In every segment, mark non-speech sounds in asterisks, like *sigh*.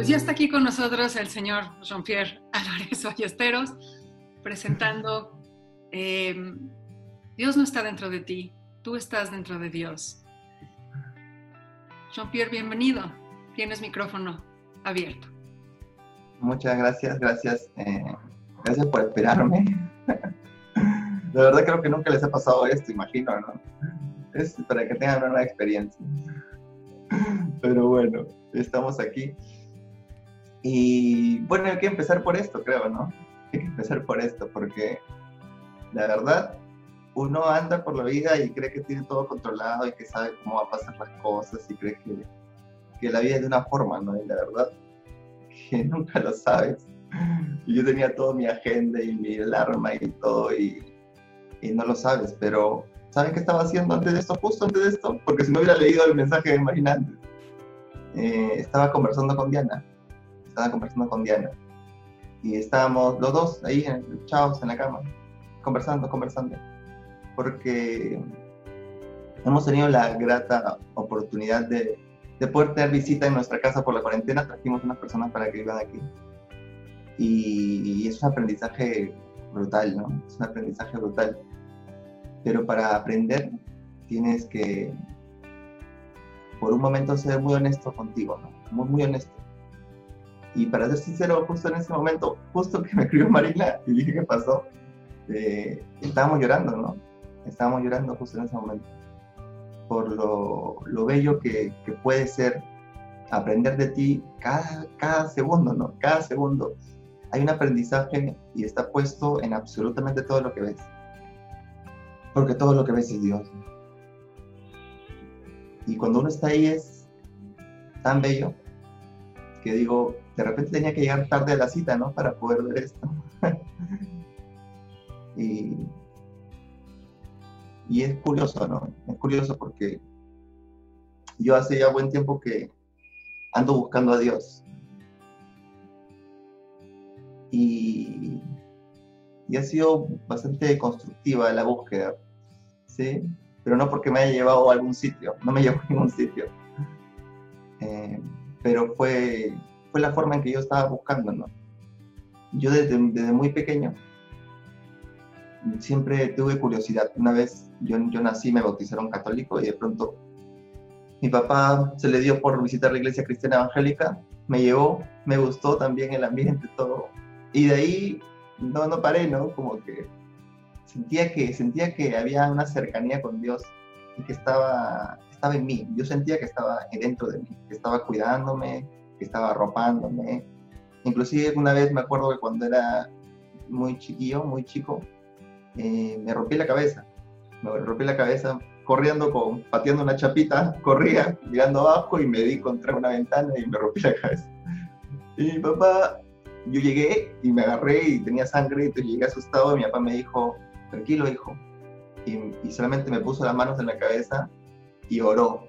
Pues ya está aquí con nosotros el señor Jean-Pierre Álvarez Ballesteros presentando eh, Dios no está dentro de ti, tú estás dentro de Dios. Jean-Pierre, bienvenido. Tienes micrófono abierto. Muchas gracias, gracias. Eh, gracias por esperarme. *laughs* De verdad creo que nunca les ha pasado esto, imagino, ¿no? Es para que tengan una nueva experiencia. *laughs* Pero bueno, estamos aquí. Y bueno, hay que empezar por esto, creo, ¿no? Hay que empezar por esto, porque la verdad, uno anda por la vida y cree que tiene todo controlado y que sabe cómo va a pasar las cosas y cree que, que la vida es de una forma, ¿no? Y la verdad, que *laughs* nunca lo sabes. Y yo tenía toda mi agenda y mi alarma y todo y, y no lo sabes, pero ¿saben qué estaba haciendo antes de esto? Justo antes de esto, porque si no hubiera leído el mensaje de Marina eh, estaba conversando con Diana conversando con Diana. Y estábamos los dos ahí, echados en la cama, conversando, conversando. Porque hemos tenido la grata oportunidad de, de poder tener visita en nuestra casa por la cuarentena. Trajimos unas personas para que vivan aquí. Y, es un aprendizaje brutal, ¿no? Es un aprendizaje brutal. Pero para aprender tienes que, por un momento, ser muy honesto contigo. Muy, muy honesto. Y para ser sincero, justo en ese momento, justo que me escribió Marina y dije qué pasó, eh, estábamos llorando, ¿no? Estábamos llorando justo en ese momento. Por lo, lo bello que, que, puede ser aprender de ti cada, cada segundo, ¿no? Cada segundo. Hay un aprendizaje y está puesto en absolutamente todo lo que ves. Porque todo lo que ves es Dios. Y cuando uno está ahí es tan bello que digo, de repente tenía que llegar tarde a la cita, ¿no? Para poder ver esto. *laughs* y, y es curioso, ¿no? Es curioso porque yo hace ya buen tiempo que ando buscando a Dios. Y, y ha sido bastante constructiva la búsqueda, ¿sí? Pero no porque me haya llevado a algún sitio, no me *laughs* llevó a ningún sitio. Eh, pero fue fue la forma en que yo estaba buscando, ¿no? Yo desde, desde muy pequeño siempre tuve curiosidad. Una vez yo, yo nací, me bautizaron católico y de pronto mi papá se le dio por visitar la iglesia cristiana evangélica, me llevó, me gustó también el ambiente, todo. Y de ahí no, no paré, ¿no? Como que sentía que, sentía que había una cercanía con Dios y que estaba, estaba en mí. Yo sentía que estaba dentro de mí, que estaba cuidándome, que estaba arropándome. Inclusive una vez me acuerdo que cuando era muy chiquillo, muy chico, eh, me rompí la cabeza. Me rompí la cabeza corriendo, con, pateando una chapita, *laughs* corría mirando abajo y me di contra una ventana y me rompí la cabeza. Y mi papá, yo llegué y me agarré y tenía sangre, y llegué asustado y mi papá me dijo, tranquilo hijo. Y, y solamente me puso las manos en la cabeza y oró.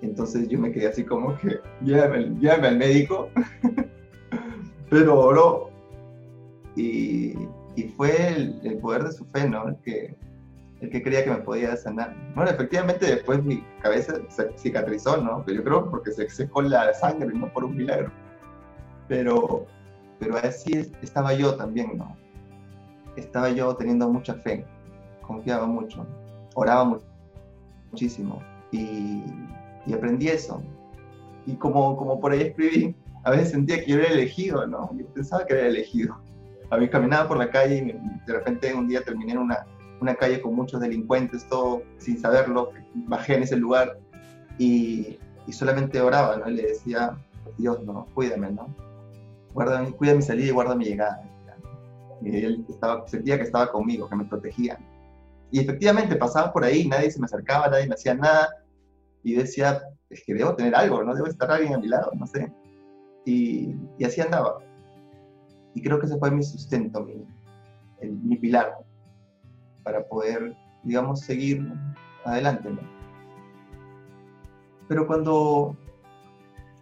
Entonces yo me quedé así como que, llévame, al médico, *laughs* pero oró. Y, y fue el, poder de su fe, ¿no? El que, el que creía que me podía sanar. Bueno, efectivamente después mi cabeza se cicatrizó, ¿no? Pero yo creo porque se secó la sangre, no por un milagro. Pero, pero así estaba yo también, ¿no? Estaba yo teniendo mucha fe, confiaba mucho, oraba muchísimo. Y, y aprendí eso. Y como, como por ahí escribí, a veces sentía que yo era elegido, ¿no? Yo pensaba que era elegido. A mí caminaba por la calle y de repente un día terminé en una, una calle con muchos delincuentes, todo sin saberlo, bajé en ese lugar y, y solamente oraba, ¿no? Y le decía, Dios, no, cuídame, ¿no? Guarda, cuida mi salida y guarda mi llegada. Y él estaba, sentía que estaba conmigo, que me protegía. Y efectivamente pasaba por ahí, nadie se me acercaba, nadie me hacía nada, y decía, es que debo tener algo, ¿no? Debo estar alguien a mi lado, no sé. Y, así andaba. Y creo que ese fue mi sustento, mi, mi pilar, para poder, digamos, seguir adelante, ¿no? Pero cuando,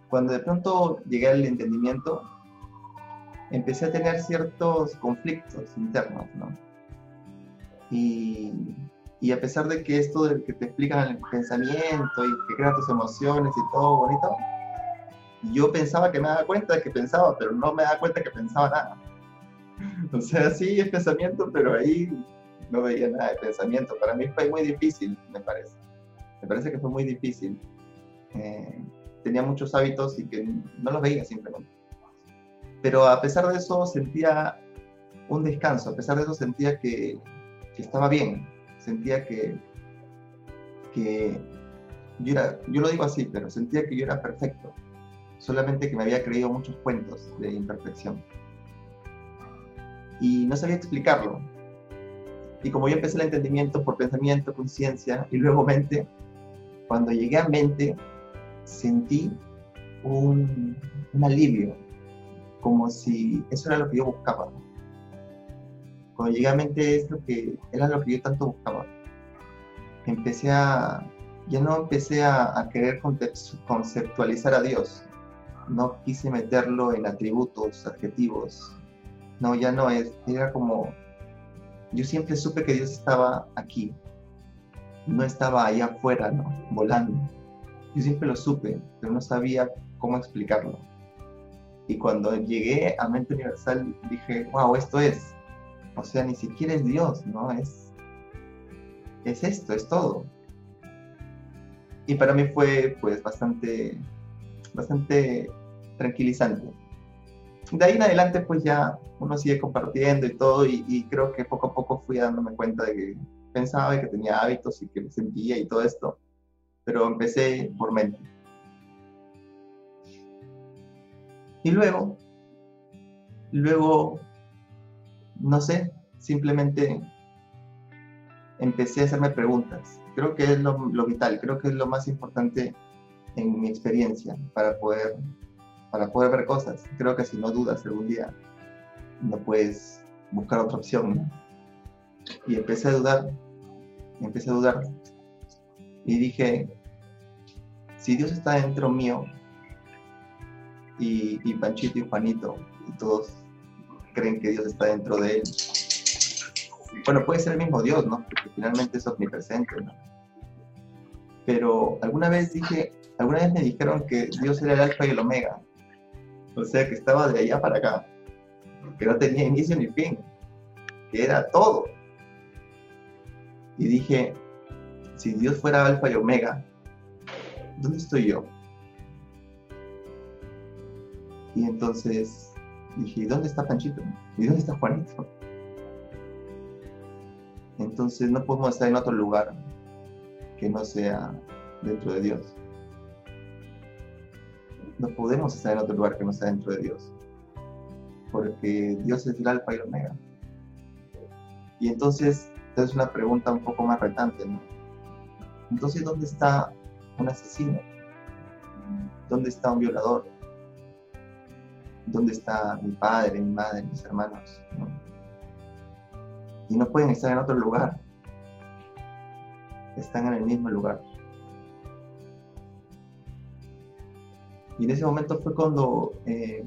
cuando de pronto llegué al entendimiento, empecé a tener ciertos conflictos internos, ¿no? Y, a pesar de que esto de que te explican el pensamiento y que crean tus emociones y todo bonito, yo pensaba que me daba cuenta de que pensaba, pero no me daba cuenta que pensaba nada. *laughs* O sea, sí es pensamiento, pero ahí no veía nada de pensamiento. Para mí fue muy difícil, me parece. Me parece que fue muy difícil. Eh, tenía muchos hábitos y que no los veía simplemente. Pero a pesar de eso sentía un descanso, a pesar de eso sentía que, que estaba bien, sentía que, que yo, era, yo lo digo así, pero sentía que yo era perfecto, solamente que me había creído muchos cuentos de imperfección. Y no sabía explicarlo. Y como yo empecé el entendimiento por pensamiento, conciencia y luego mente, cuando llegué a mente, sentí un, un alivio, como si eso era lo que yo buscaba. Cuando llegué a mente es lo que era lo que yo tanto buscaba. Empecé a, ya no empecé a, a querer conceptualizar a Dios. No quise meterlo en atributos, adjetivos. No, ya no es. Era como, yo siempre supe que Dios estaba aquí. No estaba allá afuera, ¿no? Volando. Yo siempre lo supe, pero no sabía cómo explicarlo. Y cuando llegué a Mente Universal dije, wow, esto es. O sea, ni siquiera es Dios, ¿no? Es, es esto, es todo. Y para mí fue pues bastante, bastante tranquilizante. De ahí en adelante pues ya uno sigue compartiendo y todo y, y creo que poco a poco fui dándome cuenta de que pensaba que tenía hábitos y que me sentía y todo esto, pero empecé por mente. Y luego, luego, no sé, simplemente empecé a hacerme preguntas. Creo que es lo, vital, creo que es lo más importante en mi experiencia para poder, para poder ver cosas. Creo que si no dudas algún día, no puedes buscar otra opción. Y empecé a dudar, empecé a dudar. Y dije, si Dios está dentro mío, y, y Panchito y Juanito, y todos creen que Dios está dentro de él, bueno, puede ser el mismo Dios, ¿no? Porque finalmente es omnipresente, ¿no? Pero alguna vez dije, alguna vez me dijeron que Dios era el alfa y el omega. O sea, que estaba de allá para acá. Que no tenía inicio ni fin. Que era todo. Y dije, si Dios fuera alfa y omega, ¿dónde estoy yo? Y entonces dije, ¿dónde está Panchito? ¿Y dónde está Juanito? Entonces no podemos estar en otro lugar que no sea dentro de Dios. No podemos estar en otro lugar que no sea dentro de Dios. Porque Dios es el alfa y el omega. Y entonces es una pregunta un poco más retante, ¿no? Entonces, ¿dónde está un asesino? ¿Dónde está un violador? ¿Dónde está mi padre, mi madre, mis hermanos? y no pueden estar en otro lugar. Están en el mismo lugar. Y en ese momento fue cuando eh,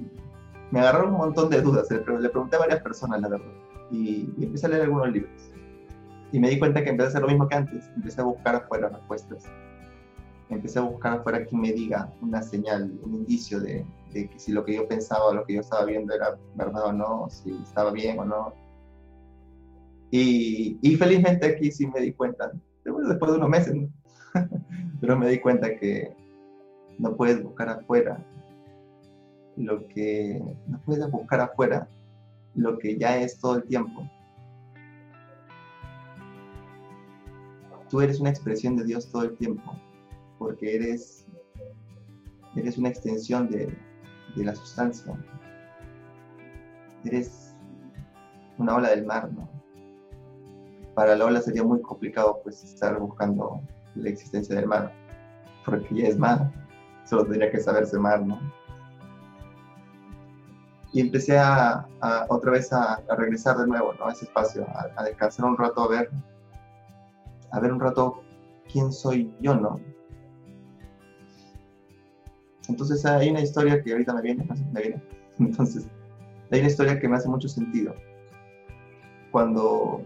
me agarraron un montón de dudas. Le, pregunté a varias personas, la verdad. Y, empecé a leer algunos libros. Y me di cuenta que empecé a hacer lo mismo que antes. Empecé a buscar afuera respuestas. Empecé a buscar afuera quien me diga una señal, un indicio de, de que si lo que yo pensaba lo que yo estaba viendo era verdad o no, si estaba bien o no. Y, felizmente aquí sí me di cuenta, después de unos meses, *laughs* pero me di cuenta que no puedes buscar afuera lo que, no puedes buscar afuera lo que ya es todo el tiempo. Tú eres una expresión de Dios todo el tiempo, porque eres, eres una extensión de, de la sustancia. Eres una ola del mar, ¿no? para la ola sería muy complicado pues estar buscando la existencia del mar, porque ya es mar, solo tendría que saberse mar, ¿no? Y empecé a, otra vez a, regresar de nuevo, ¿no? A ese espacio, a, descansar un rato, a ver, a ver un rato quién soy yo, ¿no? Entonces hay una historia que ahorita me viene, *laughs* me viene. Entonces, hay una historia que me hace mucho sentido. Cuando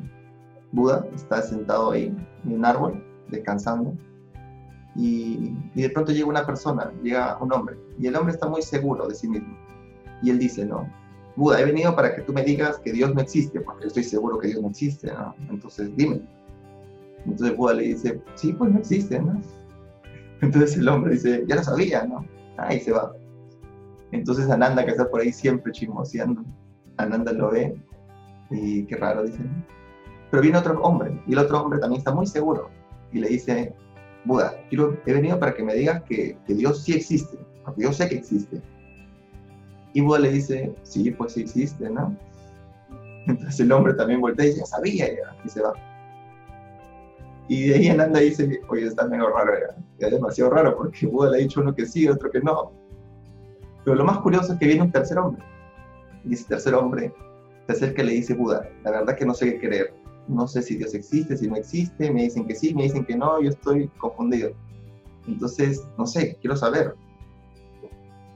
Buda está sentado ahí en un árbol, descansando, Y, y, de pronto llega una persona, llega un hombre, y el hombre está muy seguro de sí mismo. Y él dice, no, Buda, he venido para que tú me digas que Dios no existe, porque estoy seguro que Dios no existe, ¿no? Entonces dime. Entonces Buda le dice, sí, pues no existe, ¿no? Entonces el hombre dice, ya lo sabía, ¿no? Ahí se va. Entonces Ananda, que está por ahí siempre chismoseando, Ananda lo ve y qué raro, dice. Pero viene otro hombre, y el otro hombre también está muy seguro, y le dice, Buda, quiero, he venido para que me digas que, que Dios sí existe, porque yo sé que existe. Y Buda le dice, sí, pues sí existe, ¿no? Entonces el hombre también voltea y dice, sabía, ya, y se va. Y de ahí Ananda dice, oye, está medio raro, es demasiado raro, porque Buda le ha dicho uno que sí, otro que no. Pero lo más curioso es que viene un tercer hombre. Y ese tercer hombre se acerca y le dice, Buda, la verdad que no sé qué creer. No sé si Dios existe, si no existe, me dicen que sí, me dicen que no, yo estoy confundido. Entonces, no sé, quiero saber.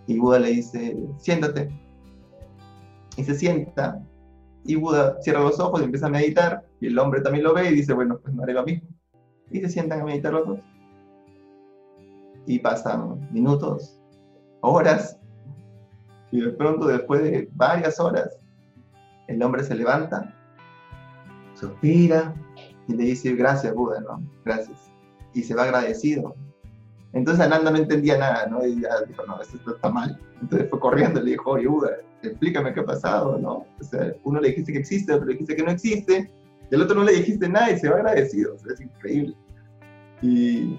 Y Buda le dice, siéntate. Y se sienta. Y Buda cierra los ojos y empieza a meditar. Y el hombre también lo ve y dice, bueno, pues no haré lo mismo. Y se sientan a meditar los dos. Y pasan minutos, horas. Y de pronto, después de varias horas, el hombre se levanta, suspira y le dice, gracias Buda, ¿no? Gracias. Y se va agradecido entonces Ananda no entendía nada, ¿no? Y ya dijo, no, esto está mal. Entonces fue corriendo y le dijo, oye, Buda, explícame qué ha pasado, ¿no? O sea, uno le dijiste que existe, otro le dijiste que no existe, y el otro no le dijiste nada y se va agradecido. O sea, es increíble. Y,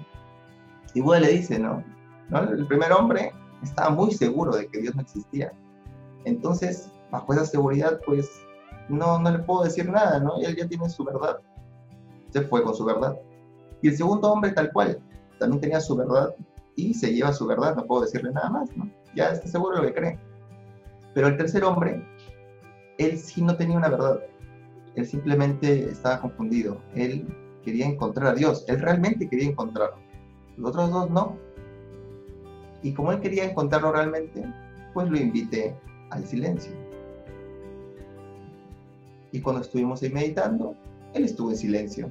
y Buda le dice, ¿no? ¿no? El primer hombre estaba muy seguro de que Dios no existía. Entonces, bajo esa seguridad, pues, no, no le puedo decir nada, ¿no? Él ya tiene su verdad. Se fue con su verdad. Y el segundo hombre, tal cual, también tenía su verdad y se lleva su verdad, no puedo decirle nada más, ¿no? Ya está seguro de lo que cree. Pero el tercer hombre, él sí no tenía una verdad, él simplemente estaba confundido, él quería encontrar a Dios, él realmente quería encontrarlo, los otros dos no. Y como él quería encontrarlo realmente, pues lo invité al silencio. Y cuando estuvimos ahí meditando, él estuvo en silencio.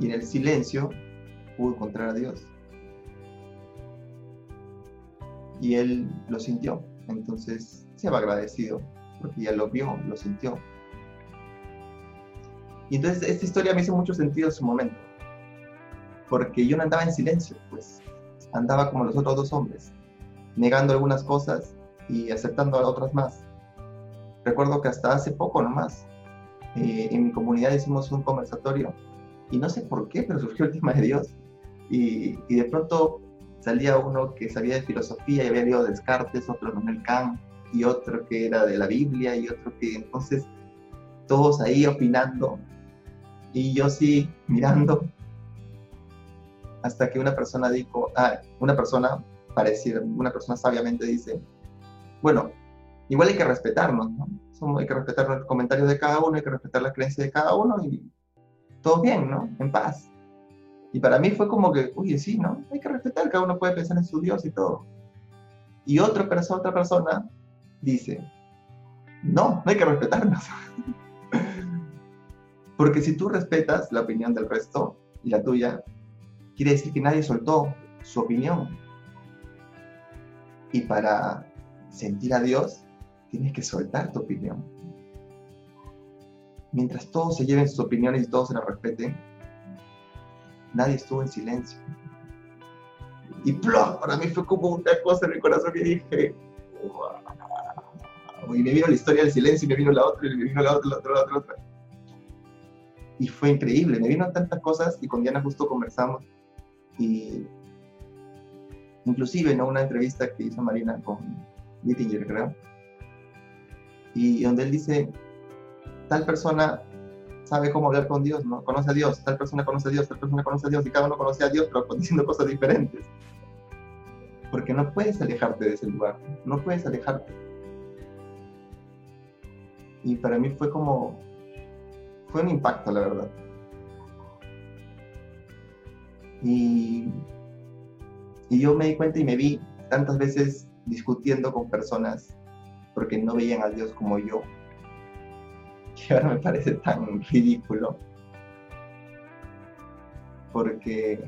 Y en el silencio pudo encontrar a Dios. Y él lo sintió, entonces se va agradecido, porque ya lo vio, lo sintió. Y entonces esta historia me hizo mucho sentido en su momento, porque yo no andaba en silencio, pues andaba como los otros dos hombres, negando algunas cosas y aceptando otras más. Recuerdo que hasta hace poco nomás, eh, en mi comunidad hicimos un conversatorio y no sé por qué, pero surgió el tema de Dios. Y, de pronto salía uno que sabía de filosofía y había leído Descartes, otro Manuel Kant, y otro que era de la Biblia, y otro que entonces todos ahí opinando, y yo sí mirando, hasta que una persona dijo, ah, una persona, parecida, una persona sabiamente dice, bueno, igual hay que respetarnos, ¿no? hay que respetar los comentarios de cada uno, hay que respetar la creencia de cada uno, y todo bien, ¿no? En paz. Y para mí fue como que, oye, sí, ¿no? Hay que respetar, cada uno puede pensar en su Dios y todo. Y otra persona, otra persona dice, no, no hay que respetarnos. *laughs* Porque si tú respetas la opinión del resto y la tuya, quiere decir que nadie soltó su opinión. Y para sentir a Dios, tienes que soltar tu opinión. Mientras todos se lleven sus opiniones y todos se las respeten, nadie estuvo en silencio. Y ¡plum! para mí fue como una cosa en el corazón que dije, wow. y me vino la historia del silencio y me vino la otra, y me vino la otra, la otra, la otra, la otra. Y fue increíble, me vino tantas cosas y con Diana justo conversamos y inclusive en una entrevista que hizo Marina con Whittinger, creo, y donde él dice, tal persona sabe cómo hablar con Dios, ¿no? Conoce a Dios, tal persona conoce a Dios, tal persona conoce a Dios, y cada uno conoce a Dios, pero *laughs* diciendo cosas diferentes. Porque no puedes alejarte de ese lugar, no puedes alejarte. Y para mí fue como, fue un impacto, la verdad. Y, yo me di cuenta y me vi tantas veces discutiendo con personas porque no veían a Dios como yo, *laughs* que ahora me parece tan ridículo. porque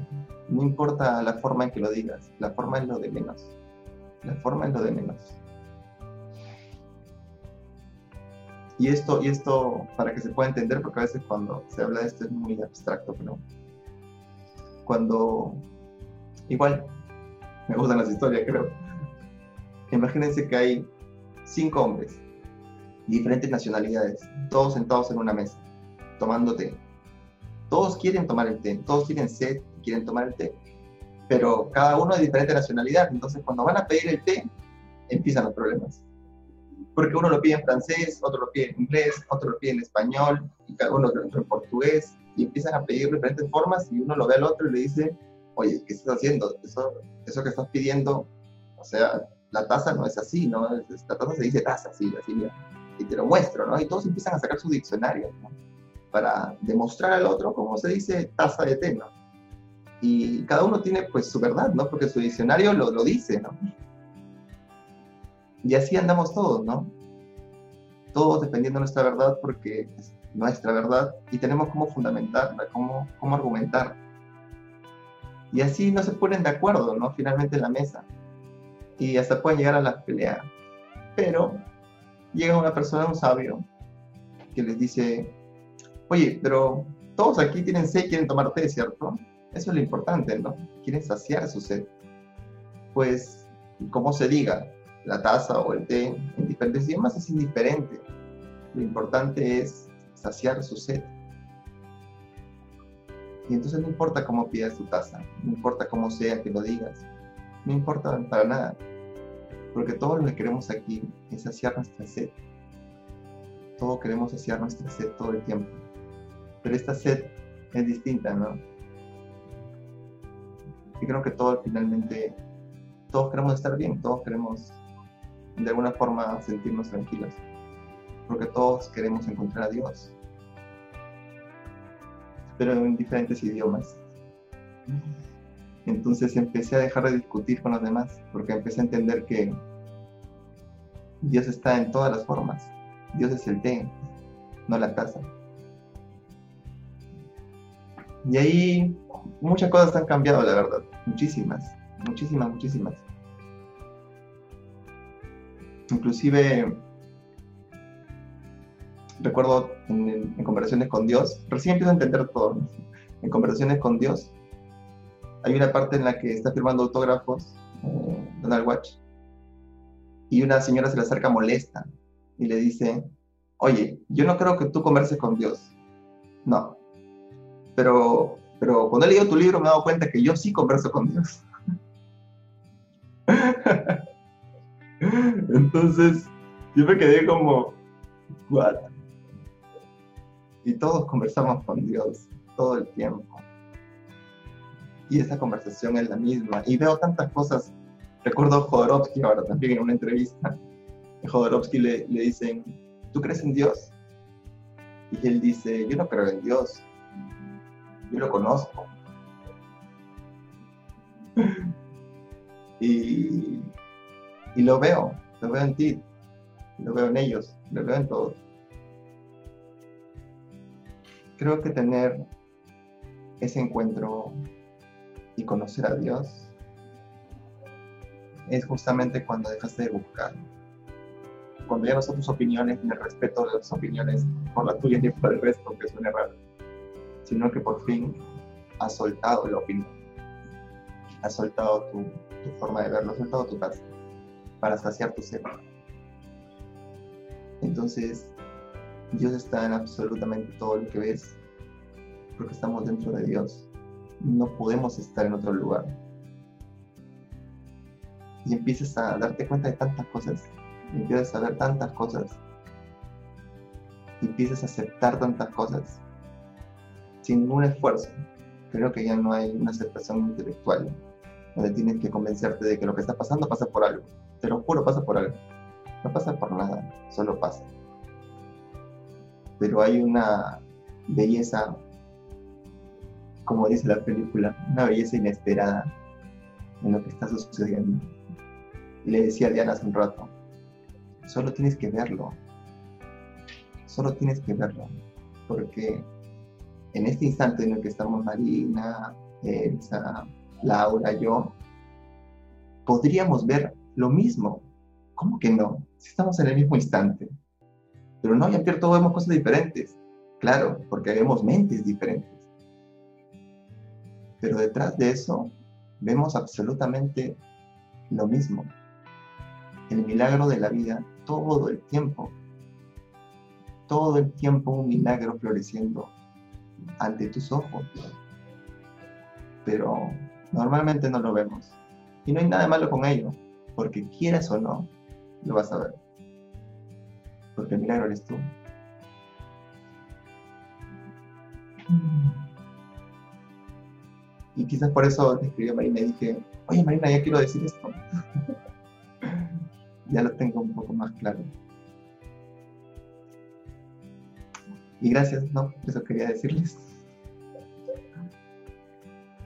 no importa la forma en que lo digas, la forma es lo de menos. La forma es lo de menos. Y esto, y esto, para que se pueda entender, porque a veces cuando se habla de esto es muy abstracto, pero cuando, igual, me gustan las historias, creo. Imagínense que hay cinco hombres, diferentes nacionalidades, todos sentados en una mesa, tomando té. Todos quieren tomar el té, todos quieren sed, quieren tomar el té, pero cada uno de diferente nacionalidad. Entonces, cuando van a pedir el té, empiezan los problemas. Porque uno lo pide en francés, otro lo pide en inglés, otro lo pide en español, y cada uno lo en portugués, y empiezan a pedir diferentes formas, y uno lo ve al otro y le dice, oye, ¿qué estás haciendo? Eso, eso que estás pidiendo, o sea, la taza no es así, ¿no? La taza se dice taza, sí, así, y te lo muestro, ¿no? Y todos empiezan a sacar su diccionario, ¿no? Para demostrar al otro cómo se dice taza de té, ¿no? Y cada uno tiene, pues, su verdad, ¿no? Porque su diccionario lo, lo dice, ¿no? Y así andamos todos, ¿no? Todos defendiendo nuestra verdad porque es nuestra verdad y tenemos cómo fundamentarla, cómo, cómo argumentar. Y así no se ponen de acuerdo, ¿no? Finalmente en la mesa. Y hasta pueden llegar a la pelea. Pero llega una persona, un sabio, que les dice, oye, pero todos aquí tienen sed quieren tomar té, ¿cierto? Eso es lo importante, ¿no? Quieren saciar su sed. Pues, como se diga, la taza o el té en diferentes idiomas es indiferente. Lo importante es saciar su sed. Y entonces no importa cómo pidas tu taza, no importa cómo sea que lo digas, no importa para nada, porque todo lo que queremos aquí es saciar nuestra sed. Todos queremos saciar nuestra sed todo el tiempo, pero esta sed es distinta, ¿no? Y creo que todos finalmente, todos queremos estar bien, todos queremos de alguna forma sentirnos tranquilos, porque todos queremos encontrar a Dios, pero en diferentes idiomas. Entonces empecé a dejar de discutir con los demás, porque empecé a entender que Dios está en todas las formas. Dios es el té, no la taza. Y ahí muchas cosas han cambiado, la verdad. Muchísimas, muchísimas, muchísimas. Inclusive recuerdo en, conversaciones con Dios, recién empiezo a entender todo, en conversaciones con Dios, hay una parte en la que está firmando autógrafos eh, Donald Watch y una señora se le acerca molesta y le dice, oye, yo no creo que tú converses con Dios. No. Pero, pero cuando he leído tu libro me he dado cuenta que yo sí converso con Dios. *laughs* Entonces, yo me quedé como, ¿what? Y todos conversamos con Dios todo el tiempo. Y esa conversación es la misma. Y veo tantas cosas. Recuerdo a Jodorowsky ahora también en una entrevista. Jodorowsky le, le dicen, ¿tú crees en Dios? Y él dice, yo no creo en Dios. Yo lo conozco. y, y lo veo, lo veo en ti, lo veo en ellos, lo veo en todos. Creo que tener ese encuentro y conocer a Dios es justamente cuando dejaste de buscar. Cuando ya no son tus opiniones ni el respeto de las opiniones por la tuya ni por el resto, que suena raro, sino que por fin has soltado la opinión, has soltado tu, tu forma de verlo, has soltado tu casa para saciar tu sed. Entonces, Dios está en absolutamente todo lo que ves, porque estamos dentro de Dios. No podemos estar en otro lugar. Y empiezas a darte cuenta de tantas cosas, empiezas a ver tantas cosas, empiezas a aceptar tantas cosas, sin ningún esfuerzo. Creo que ya no hay una aceptación intelectual, donde tienes que convencerte de que lo que está pasando pasa por algo te lo juro, pasa por algo. No pasa por nada, solo pasa. Pero hay una belleza, como dice la película, una belleza inesperada en lo que está sucediendo. Y le decía a Diana hace un rato, solo tienes que verlo. Solo tienes que verlo. Porque en este instante en el que estamos Marina, Elsa, Laura, yo, podríamos ver lo mismo. ¿Cómo que no? Si estamos en el mismo instante. Pero no, ya todos vemos cosas diferentes. Claro, porque vemos mentes diferentes. Pero detrás de eso vemos absolutamente lo mismo. El milagro de la vida todo el tiempo. Todo el tiempo un milagro floreciendo ante tus ojos. Pero normalmente no lo vemos. Y no hay nada malo con ello, porque quieras o no, lo vas a ver. Porque el milagro eres tú. Y quizás por eso le escribí a Marina y dije, oye Marina, ya quiero decir esto. *laughs* ya lo tengo un poco más claro. Y gracias, ¿no? Eso quería decirles.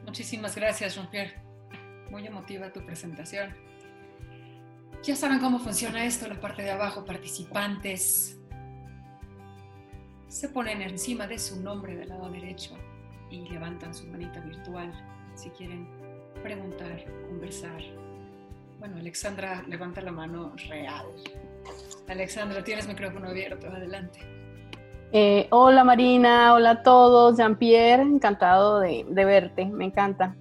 Muchísimas gracias, Jean-Pierre. Muy emotiva tu presentación. Ya saben cómo funciona esto, la parte de abajo, participantes. Se ponen encima de su nombre del lado derecho y levantan su manita virtual si quieren preguntar, conversar. Bueno, Alexandra levanta la mano real. Alexandra, tienes micrófono abierto, adelante. Eh, hola Marina, hola a todos, Jean-Pierre, encantado de, de, verte, me encanta.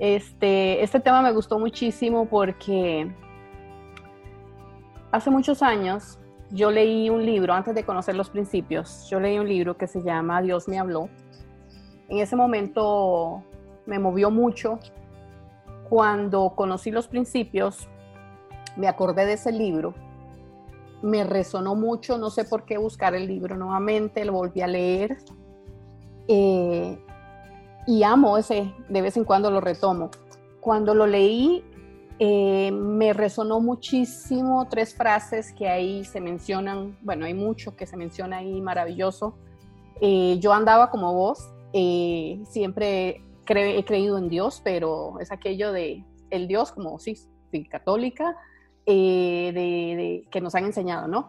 Este, este tema me gustó muchísimo porque hace muchos años yo leí un libro, antes de conocer los principios, yo leí un libro que se llama Dios me habló. En ese momento me movió mucho. Cuando conocí los principios, me acordé de ese libro, me resonó mucho, no sé por qué buscar el libro nuevamente, lo volví a leer eh, y amo ese, de vez en cuando lo retomo. Cuando lo leí, eh, me resonó muchísimo tres frases que ahí se mencionan, bueno, hay mucho que se menciona ahí maravilloso. Eh, yo andaba como vos, eh, siempre he creído en Dios, pero es aquello de el Dios como sí, sí católica, de, que nos han enseñado, ¿no?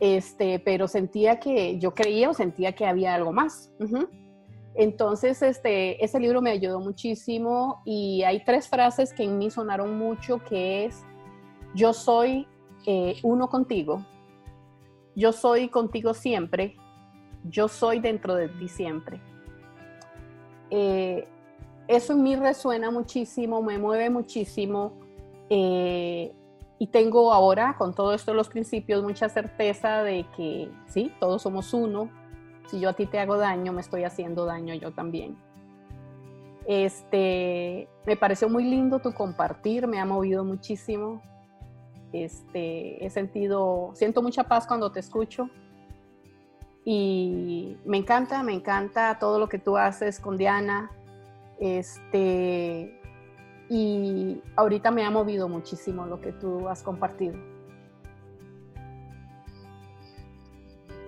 Este, pero sentía que yo creía o sentía que había algo más. Entonces, este, ese libro me ayudó muchísimo y hay tres frases que en mí sonaron mucho, que es, yo soy eh, uno contigo, yo soy contigo siempre, yo soy dentro de ti siempre. Eh, eso en mí resuena muchísimo, me mueve muchísimo eh, y tengo ahora, con todo esto los principios, mucha certeza de que sí, todos somos uno, si yo a ti te hago daño, me estoy haciendo daño yo también. Este, me pareció muy lindo tu compartir, me ha movido muchísimo. Este, he sentido, siento mucha paz cuando te escucho. Y me encanta, me encanta todo lo que tú haces con Diana. Este, y ahorita me ha movido muchísimo lo que tú has compartido.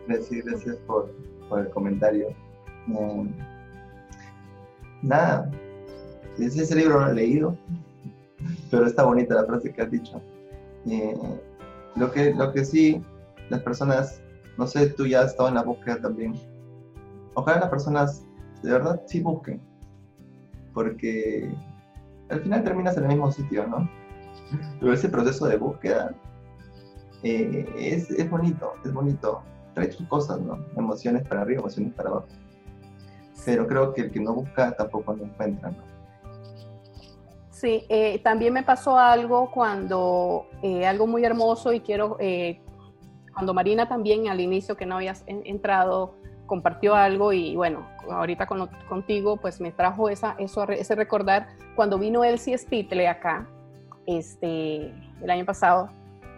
Gracias, gracias por, por el comentario. nada, ese libro lo he leído, pero está bonita la frase que has dicho. Eh, lo, que, lo que sí, las personas, no sé, tú ya has estado en la búsqueda también. Ojalá las personas de verdad sí busquen, porque al final terminas en el mismo sitio, ¿no? Pero ese proceso de búsqueda eh, es, es bonito, es bonito trae sus cosas, ¿no? Emociones para arriba, emociones para abajo. Pero creo que el que no busca tampoco lo encuentra, ¿no? Sí, eh, también me pasó algo cuando, eh, algo muy hermoso y quiero, eh, cuando Marina también al inicio que no habías entrado, compartió algo y bueno, ahorita con, contigo pues me trajo esa, eso, ese recordar cuando vino Elsie Spitle acá, este, el año pasado,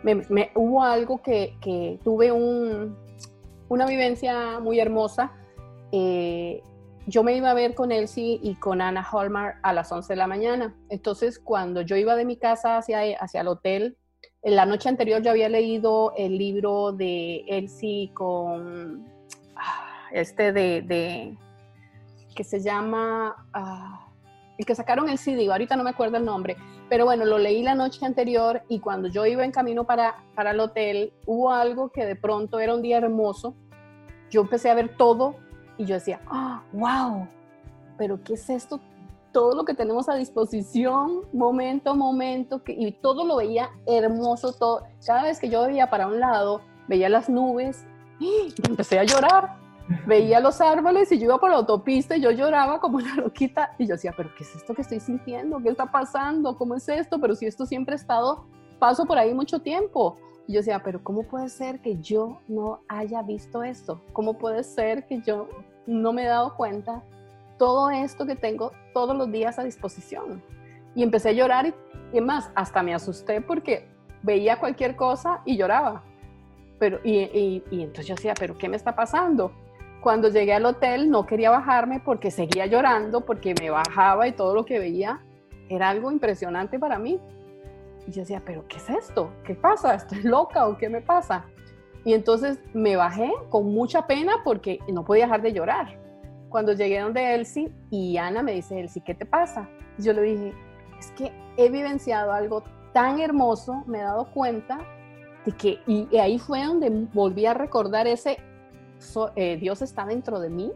me, hubo algo que, que tuve un, una vivencia muy hermosa. Eh, yo me iba a ver con Elsie y con Ana Hallmark a las 11 de la mañana. Entonces, cuando yo iba de mi casa hacia, hacia el hotel, en la noche anterior yo había leído el libro de Elsie con ah, este de, que se llama ah, el que sacaron el CD, ahorita no me acuerdo el nombre, pero bueno, lo leí la noche anterior y cuando yo iba en camino para, para el hotel, hubo algo que de pronto era un día hermoso. Yo empecé a ver todo y yo decía, wow, pero ¿qué es esto? Todo lo que tenemos a disposición, momento a momento, que, y todo lo veía hermoso, todo. Cada vez que yo veía para un lado, veía las nubes, y empecé a llorar. Veía los árboles y yo iba por la autopista y yo lloraba como una loquita y yo decía, pero ¿qué es esto que estoy sintiendo? ¿Qué está pasando? ¿Cómo es esto? Pero si esto siempre ha estado, paso por ahí mucho tiempo. Y yo decía, pero ¿cómo puede ser que yo no haya visto esto? ¿Cómo puede ser que yo no me he dado cuenta todo esto que tengo todos los días a disposición? Y empecé a llorar y, y más, hasta me asusté porque veía cualquier cosa y lloraba. Pero, y, y, entonces yo decía, pero ¿qué me está pasando? Cuando llegué al hotel no quería bajarme porque seguía llorando, porque me bajaba y todo lo que veía era algo impresionante para mí. Y yo decía, pero ¿qué es esto? ¿Qué pasa? ¿Estoy loca o qué me pasa? Y entonces me bajé con mucha pena porque no podía dejar de llorar. Cuando llegué donde Elsie y Ana me dice, Elsie, ¿qué te pasa? Yo le dije, es que he vivenciado algo tan hermoso, me he dado cuenta de que, y ahí fue donde volví a recordar ese, eh, Dios está dentro de mí.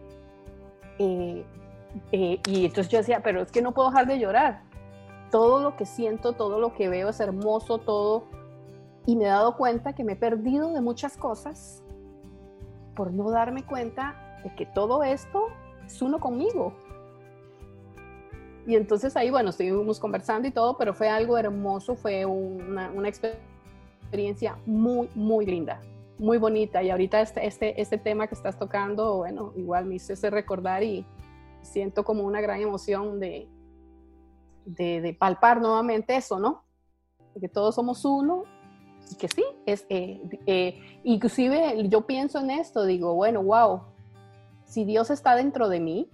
Eh, eh, y entonces yo decía, pero es que no puedo dejar de llorar todo lo que siento, todo lo que veo es hermoso, todo. Y me he dado cuenta que me he perdido de muchas cosas por no darme cuenta de que todo esto es uno conmigo. Y entonces ahí, bueno, estuvimos conversando y todo, pero fue algo hermoso, fue una, una experiencia muy, muy linda, muy bonita. Y ahorita este, este, este tema que estás tocando, bueno, igual me hizo recordar y siento como una gran emoción de, de, palpar nuevamente eso, ¿no? que todos somos uno y que sí, es, eh, eh, inclusive yo pienso en esto, digo, bueno, wow, si Dios está dentro de mí,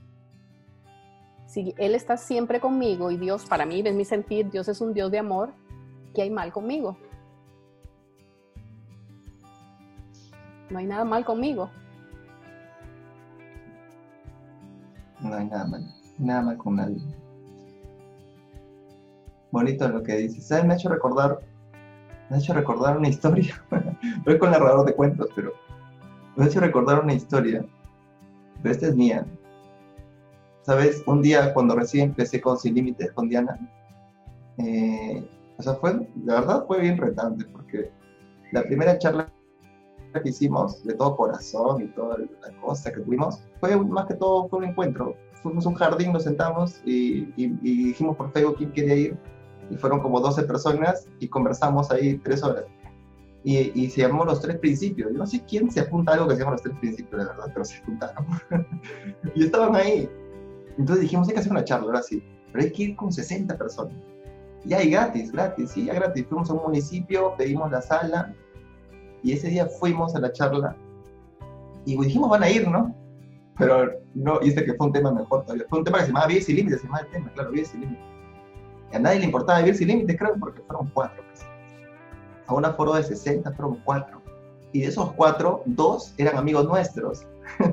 si Él está siempre conmigo y Dios, para mí, es mi sentir, Dios es un Dios de amor, ¿qué hay mal conmigo? No hay nada mal conmigo. No hay nada mal, nada mal con nadie bonito lo que dices. ¿Sabes? Me ha hecho recordar, me ha hecho recordar una historia. *laughs* Voy con narrador de cuentos, pero me ha hecho recordar una historia. Pero esta es mía. ¿Sabes? Un día cuando recién empecé con Sin Límites con Diana, eh, o sea, fue, la verdad fue bien retante porque la primera charla que hicimos de todo corazón y toda la cosa que tuvimos, fue más que todo fue un encuentro. Fuimos a un jardín, nos sentamos y, y dijimos por Facebook quién quería ir y fueron como 12 personas y conversamos ahí tres horas. Y, y, se llamó Los Tres Principios. Yo no sé quién se apunta a algo que se llama Los Tres Principios, de verdad, pero se apuntaron. *laughs* y estaban ahí. Entonces dijimos, hay que hacer una charla, ahora sí. Pero hay que ir con 60 personas. Y hay gratis, gratis, sí, ya gratis. Fuimos a un municipio, pedimos la sala, y ese día fuimos a la charla, y dijimos, van a ir, ¿no? Pero no, y este que fue un tema mejor todavía. Fue un tema que se llamaba Vives y Límites, se llamaba el tema, claro, Vives y Límites a nadie le importaba vivir sin límites, creo, porque fueron cuatro. A un aforo de 60 fueron cuatro. Y de esos cuatro, dos eran amigos nuestros. *laughs*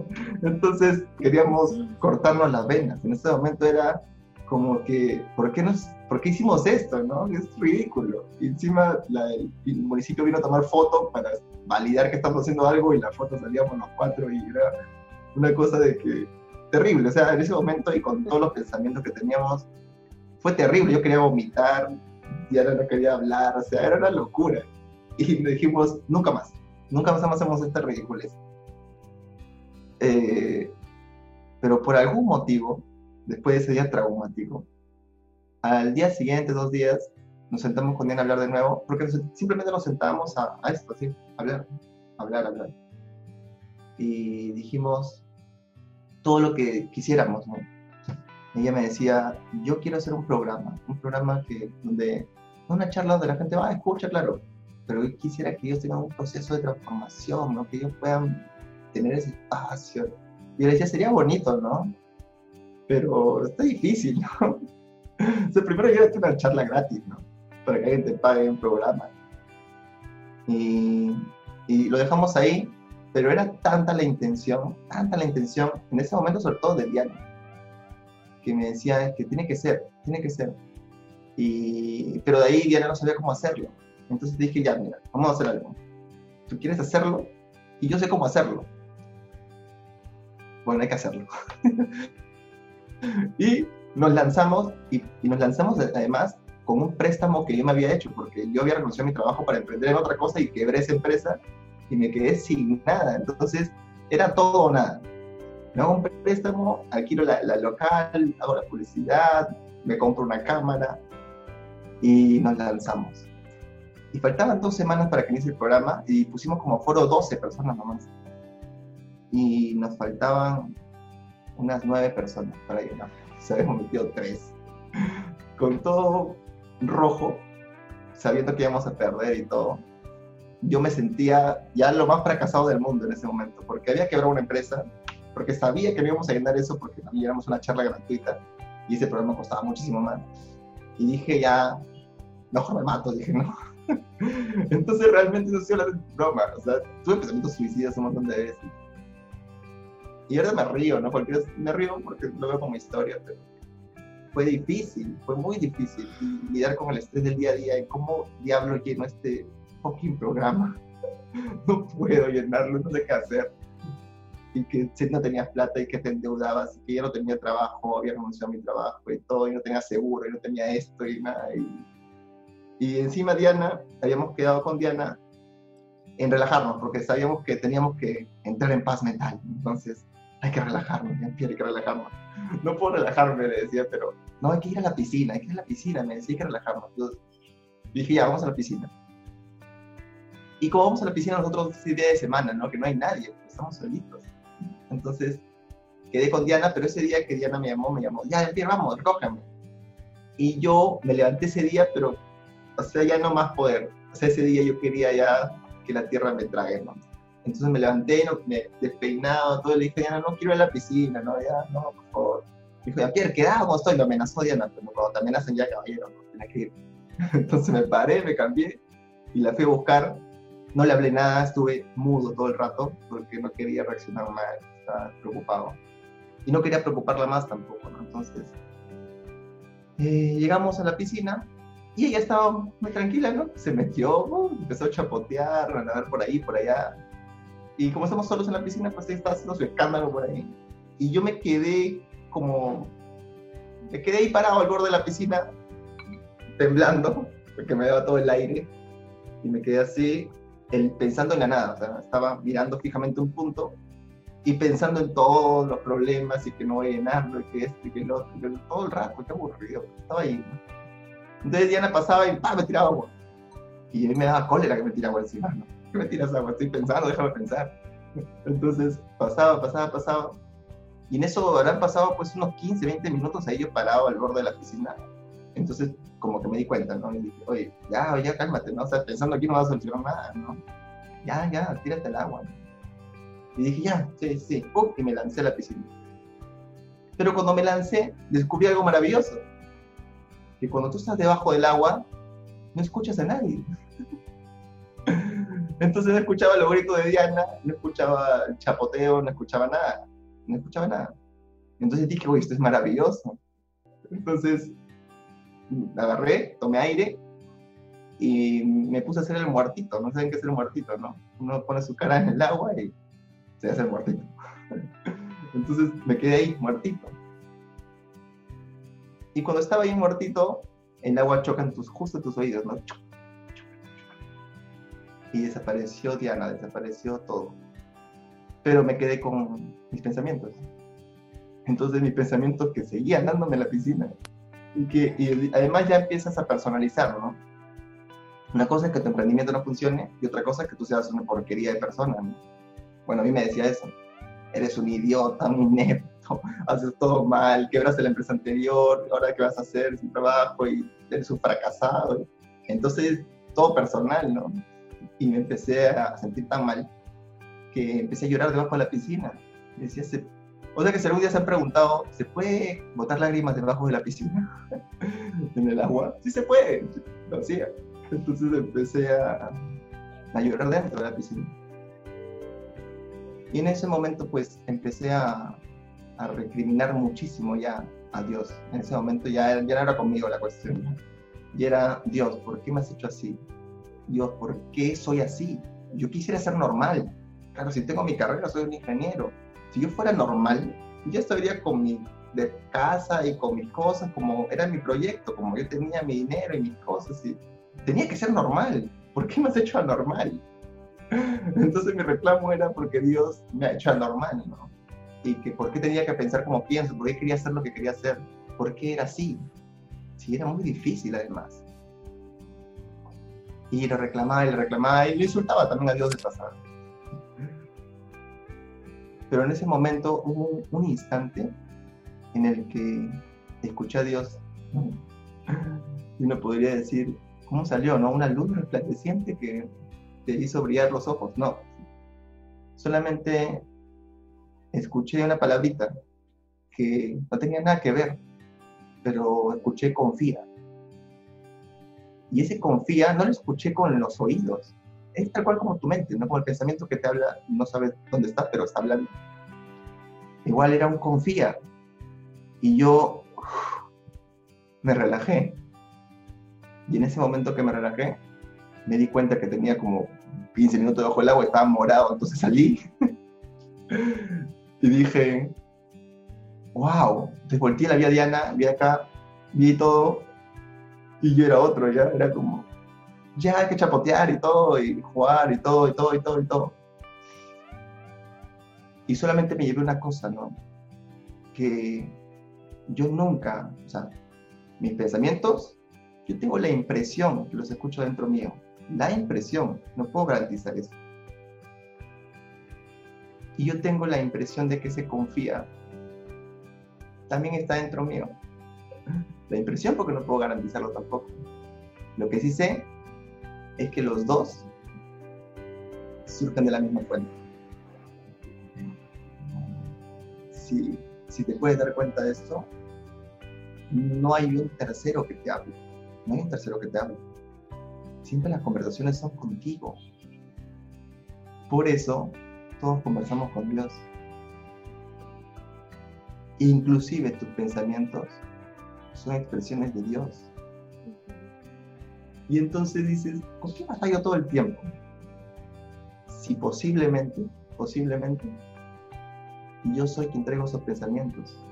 Entonces queríamos cortarnos las venas. En ese momento era como que, ¿por qué, nos, ¿por qué hicimos esto? ¿no? Es ridículo. Y encima el, municipio vino a tomar foto para validar que estamos haciendo algo y la foto salíamos los cuatro y era una cosa de que terrible. O sea, en ese momento y con todos los pensamientos que teníamos, fue terrible, yo quería vomitar, ahora no quería hablar, o sea, era una locura. Y dijimos, nunca más, nunca más hacemos esta ridiculez. Eh, pero por algún motivo, después de ese día traumático, al día siguiente, dos días, nos sentamos con Diana a hablar de nuevo, porque simplemente nos sentábamos a, a esto, así, hablar, hablar, hablar. Y dijimos todo lo que quisiéramos, ¿no? ella me decía, yo quiero hacer un programa, un programa que, donde, una charla donde la gente va, a escuchar, claro, pero yo quisiera que ellos tengan un proceso de transformación, ¿no? que ellos puedan tener ese espacio. Y yo le decía, sería bonito, ¿no? Pero está difícil, ¿no? *laughs* o sea, primero una charla gratis, ¿no? Para que alguien te pague un programa. Y, y lo dejamos ahí, pero era tanta la intención, tanta la intención, en ese momento sobre todo de Diana, que me decía que tiene que ser, tiene que ser. Y, pero de ahí Diana no sabía cómo hacerlo. Entonces dije, ya, mira, vamos a hacer algo. Tú quieres hacerlo y yo sé cómo hacerlo. bueno, hay que hacerlo. *laughs* *laughs* y nos lanzamos, y, nos lanzamos además con un préstamo que yo me había hecho, porque yo había renunciado a mi trabajo para emprender en otra cosa y quebré esa empresa y me quedé sin nada. Entonces, era todo o nada. Me hago un préstamo, alquilo la, la local, hago la publicidad, me compro una cámara y nos lanzamos. Y faltaban dos semanas para que inicie el programa y pusimos como foro 12 personas nomás. Y nos faltaban unas nueve personas para llenar. *laughs* Se habíamos metido tres. Con todo rojo, sabiendo que íbamos a perder y todo. Yo me sentía ya lo más fracasado del mundo en ese momento, porque había quebrado una empresa, porque sabía que no íbamos a llenar eso porque también éramos una charla gratuita y ese programa costaba muchísimo más. Y dije, ya, mejor me mato, dije, no. *laughs* Entonces realmente no soy la broma, o sea, tuve pensamientos suicidas un montón de veces. Y ahora me río, ¿no? Porque me río porque lo veo como historia, pero fue difícil, fue muy difícil lidiar con el estrés del día a día y cómo diablo lleno este fucking programa. *laughs* No puedo llenarlo, no sé qué hacer. Y que si no tenías plata y que te endeudabas y que ya no tenía trabajo, había renunciado a mi trabajo y todo, y no tenía seguro y no tenía esto y nada. Y y encima Diana, habíamos quedado con Diana en relajarnos, porque sabíamos que teníamos que entrar en paz mental. Entonces, hay que relajarnos, hay que relajarnos. No puedo relajarme, le decía, pero no, hay que ir a la piscina, hay que ir a la piscina, me decía, hay que relajarnos. Entonces, dije, ya, vamos a la piscina. Y como vamos a la piscina nosotros ese día de semana, ¿no? Que no hay nadie, pues, estamos solitos. Entonces, quedé con Diana, pero ese día que Diana me llamó, me llamó, ya, vamos, recójame. Y yo me levanté ese día, pero o sea, ya no más poder. O sea, ese día yo quería ya que la tierra me trague, ¿no? Entonces me levanté, no, me despeinado, todo, le dije, Diana, no quiero ir a la piscina, no, ya, no, por favor. Dijo, ya, Pierre, quedamos, estoy, lo amenazó Diana, pero cuando te amenazan ya, caballero, no, tenés que ir. *laughs* Entonces me paré, me cambié y la fui a buscar. No le hablé nada, estuve mudo todo el rato porque no quería reaccionar mal, estaba preocupado. Y no quería preocuparla más tampoco, ¿no? Entonces, eh, llegamos a la piscina y ella estaba muy tranquila, ¿no? Se metió, empezó a chapotear, a nadar por ahí, por allá. Y como estamos solos en la piscina, pues ella estaba haciendo su escándalo por ahí. Y yo me quedé como... Me quedé ahí parado al borde de la piscina, temblando, porque me daba todo el aire. Y me quedé así, el, pensando en la nada. O sea, estaba mirando fijamente un punto y pensando en todos los problemas y que no voy a llenarlo y que esto y que el otro. Todo el rato, qué aburrido. Estaba ahí. ¿no? Entonces Diana pasaba y ¡pah! me tiraba agua. Y a mí me daba cólera que me tirara agua encima, ¿no? *laughs* ¿Qué me tiras agua? Estoy pensando, déjame pensar. Entonces pasaba, pasaba, pasaba. Y en eso habrán pasado pues unos 15, 20 minutos ahí yo parado al borde de la piscina. Entonces como que me di cuenta, ¿no? Y dije, oye, ya, ya cálmate, ¿no? O sea, pensando aquí no vas a solucionar nada, ¿no? Ya, ya, tírate al agua. Y dije, ya, sí, sí, ¡pum! y me lancé a la piscina. Pero cuando me lancé, descubrí algo maravilloso que cuando tú estás debajo del agua, no escuchas a nadie. *laughs* Entonces no escuchaba los gritos de Diana, no escuchaba el chapoteo, no escuchaba nada, no escuchaba nada. Entonces dije, uy, esto es maravilloso. Entonces agarré, tomé aire y me puse a hacer el muertito. No saben qué es el muertito, ¿no? Uno pone su cara en el agua y se hace el muertito. *laughs* Entonces me quedé ahí, muertito. Y cuando estaba ahí muertito, el agua choca en tus, justo en tus oídos, ¿no? Y desapareció Diana, desapareció todo. Pero me quedé con mis pensamientos. Entonces mis pensamientos que seguían dándome en la piscina. Y que y además ya empiezas a personalizar, ¿no? Una cosa es que tu emprendimiento no funcione y otra cosa es que tú seas una porquería de persona, ¿no? Bueno, a mí me decía eso. Eres un idiota, un inepto *laughs* haces todo mal, quebras la empresa anterior, ahora qué vas a hacer sin trabajo y eres un fracasado. Entonces, todo personal, ¿no? Y me empecé a sentir tan mal que empecé a llorar debajo de la piscina. decía, o sea que si algún día se han preguntado, ¿se puede botar lágrimas debajo de la piscina? *laughs* en el agua. Sí se puede, lo hacía. Entonces empecé a, a llorar dentro de la piscina. Y en ese momento pues empecé a, a recriminar muchísimo ya a Dios. En ese momento ya, ya no era conmigo la cuestión. Y era, Dios, ¿por qué me has hecho así? Dios, ¿por qué soy así? Yo quisiera ser normal. Claro, si tengo mi carrera, soy un ingeniero. Si yo fuera normal, yo estaría con mi casa y con mis cosas, como era mi proyecto, como yo tenía mi dinero y mis cosas, y tenía que ser normal. ¿Por qué me has hecho anormal? *laughs* Entonces mi reclamo era porque Dios me ha hecho anormal, ¿no? Y que por qué tenía que pensar como pienso, por qué quería hacer lo que quería hacer, por qué era así. Si era muy difícil además. Y lo reclamaba y lo reclamaba y le insultaba también a Dios de pasado. Pero en ese momento hubo un instante en el que escuché a Dios. Y uno podría decir, ¿cómo salió? ¿No? Una luz resplandeciente que te hizo brillar los ojos. No. Solamente escuché una palabrita que no tenía nada que ver, pero escuché confía. Y ese confía no lo escuché con los oídos. Es tal cual como tu mente, no como el pensamiento que te habla, no sabes dónde está, pero está hablando. Igual era un confía. Y yo me relajé. Y en ese momento que me relajé, me di cuenta que tenía como 15 minutos debajo del agua, estaba morado, entonces salí. *laughs* y dije, wow, te volteé la vía Diana, vi acá, vi todo, y yo era otro, ya era como, ya hay que chapotear y todo, y jugar y todo, y todo, y todo, y todo. Y solamente me llevé una cosa, ¿no? Que yo nunca, o sea, mis pensamientos, yo tengo la impresión que los escucho dentro mío. La impresión, no puedo garantizar eso. Y yo tengo la impresión de que se confía también está dentro mío. La impresión porque no puedo garantizarlo tampoco. Lo que sí sé es que los dos surgen de la misma fuente. Si, si te puedes dar cuenta de esto, no hay un tercero que te hable. No hay un tercero que te hable. Siempre las conversaciones son contigo. Por eso todos conversamos con Dios Inclusive tus pensamientos son expresiones de Dios. Y entonces dices, ¿por qué batallo todo el tiempo? Si posiblemente, posiblemente, yo soy quien traigo esos pensamientos.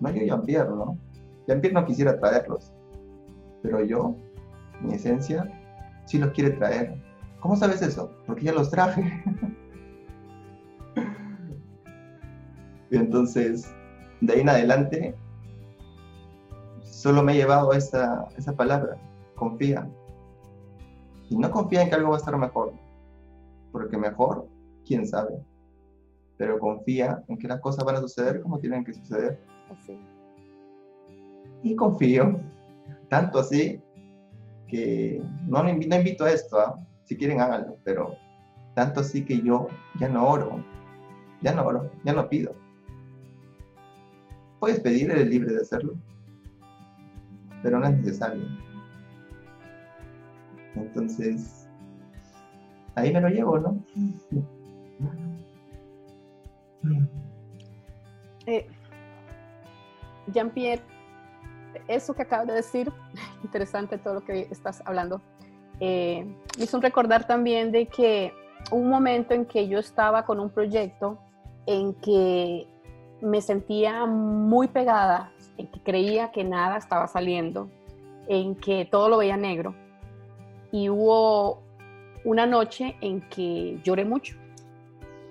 No yo Jean-Pierre, ¿no? Jean-Pierre no quisiera traerlos, pero yo, mi esencia, sí los quiere traer. ¿Cómo sabes eso? Porque ya los traje. *laughs* y entonces, de ahí en adelante, solo me he llevado esa, esa palabra, confía. Y no confía en que algo va a estar mejor, porque mejor, quién sabe. Pero confía en que las cosas van a suceder como tienen que suceder. Así. Y confío, tanto así que no, no invito a esto, ¿ah? si quieren háganlo, pero tanto así que yo ya no oro, ya no oro, ya no pido puedes pedir, eres libre de hacerlo, pero no es necesario. Entonces, ahí me lo llevo, ¿no? *laughs* Eh, Jean-Pierre, eso que acabas de decir, *laughs* interesante todo lo que estás hablando, eh, me hizo recordar también de que un momento en que yo estaba con un proyecto en que me sentía muy pegada, en que creía que nada estaba saliendo, en que todo lo veía negro. Y hubo una noche en que lloré mucho.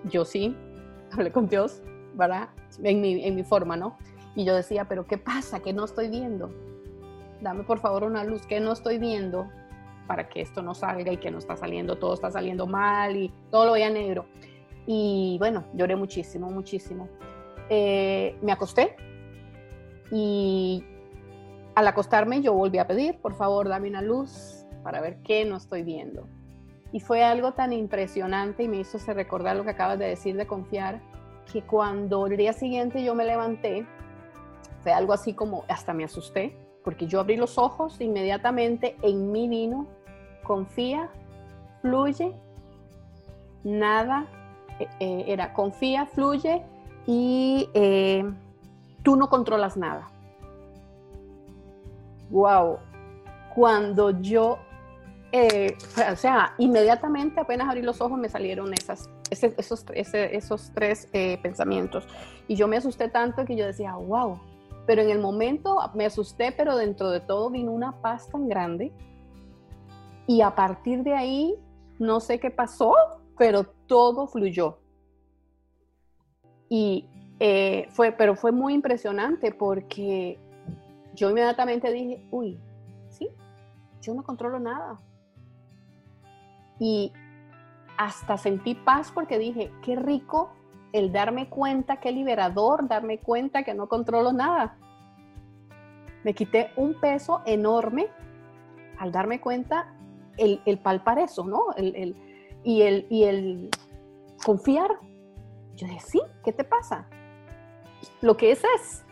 Yo sí, *laughs* hablé con Dios, ¿verdad? En mi, en mi forma, ¿no? Y yo decía, pero ¿qué pasa? Que no estoy viendo. Dame por favor una luz que no estoy viendo para que esto no salga y que no está saliendo, todo está saliendo mal y todo lo veía negro. Y bueno, lloré muchísimo, muchísimo. Eh, me acosté y al acostarme yo volví a pedir, por favor, dame una luz para ver qué no estoy viendo. Y fue algo tan impresionante y me hizo recordar lo que acabas de decir de confiar, que cuando el día siguiente yo me levanté, fue algo así como, hasta me asusté, porque yo abrí los ojos inmediatamente, en mí vino, confía, fluye, nada, eh, eh, era confía, fluye, y eh, tú no controlas nada. Wow, cuando yo, eh, o sea, inmediatamente apenas abrí los ojos me salieron esas, esos, esos tres eh, pensamientos. Y yo me asusté tanto que yo decía, wow. Pero en el momento me asusté, pero dentro de todo vino una paz tan grande. Y a partir de ahí, no sé qué pasó, pero todo fluyó. Y eh, fue, pero fue muy impresionante porque yo inmediatamente dije, uy, sí, yo no controlo nada. Y hasta sentí paz porque dije, qué rico el darme cuenta, qué liberador darme cuenta que no controlo nada. Me quité un peso enorme al darme cuenta el, el palpar eso, ¿no? El, y, el, y el confiar. Yo dije, sí, ¿qué te pasa? Lo que es es.